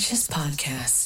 Conscious Podcast.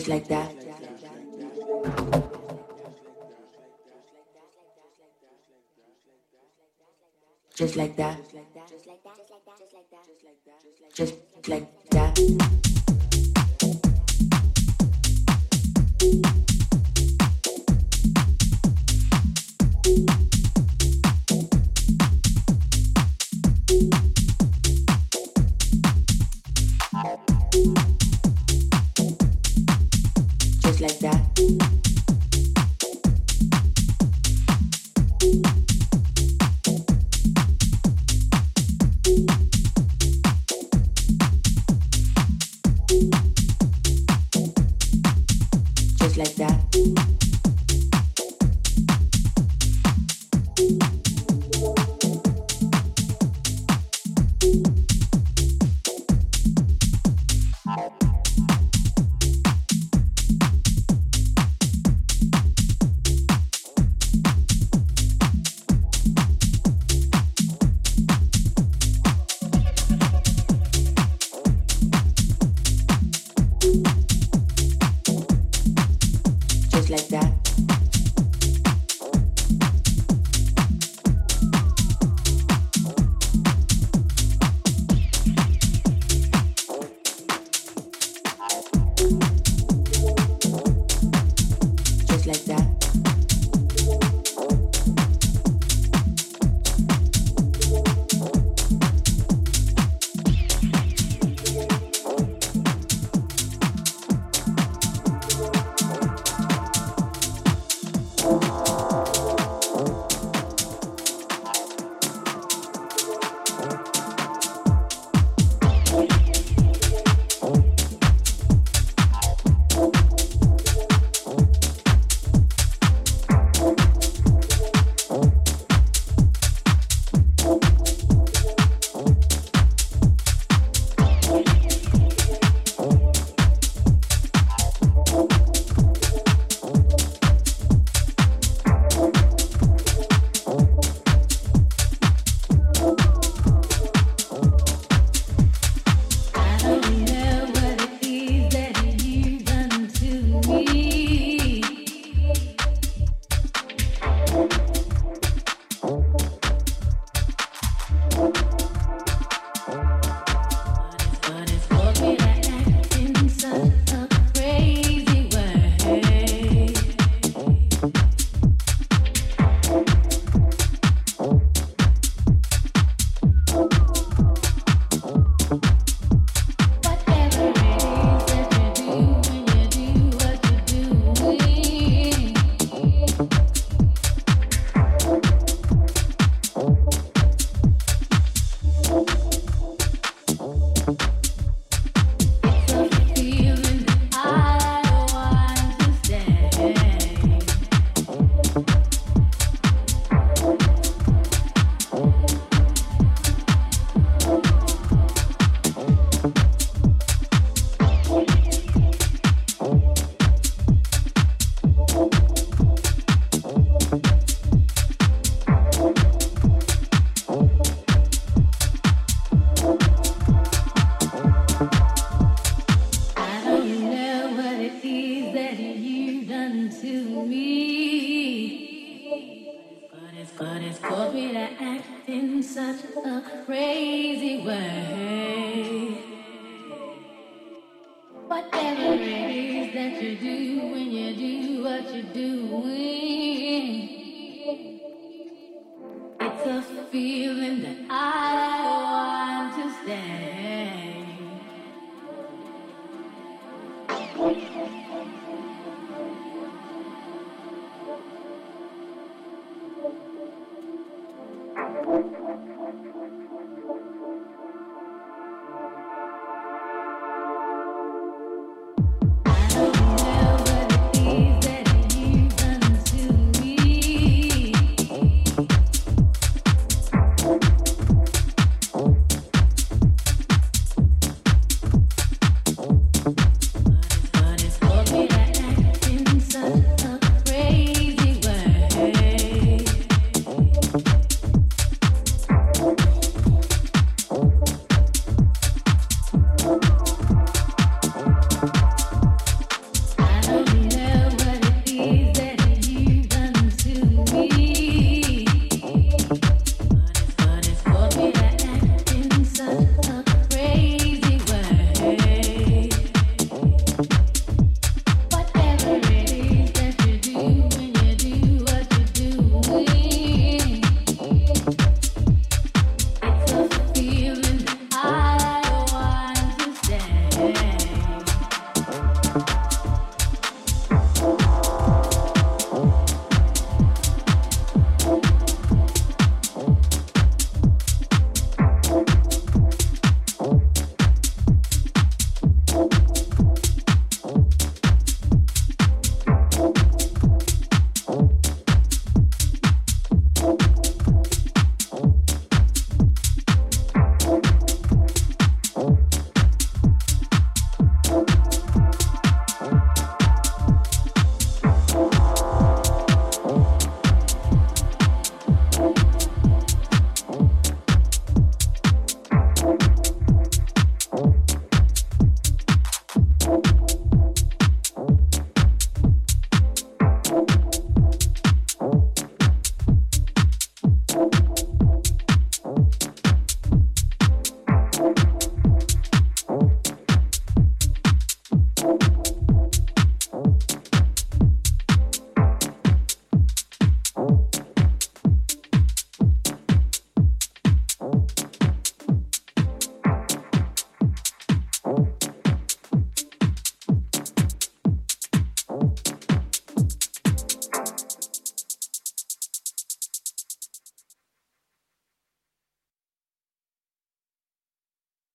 Just like that. Just like that. Just like that. feeling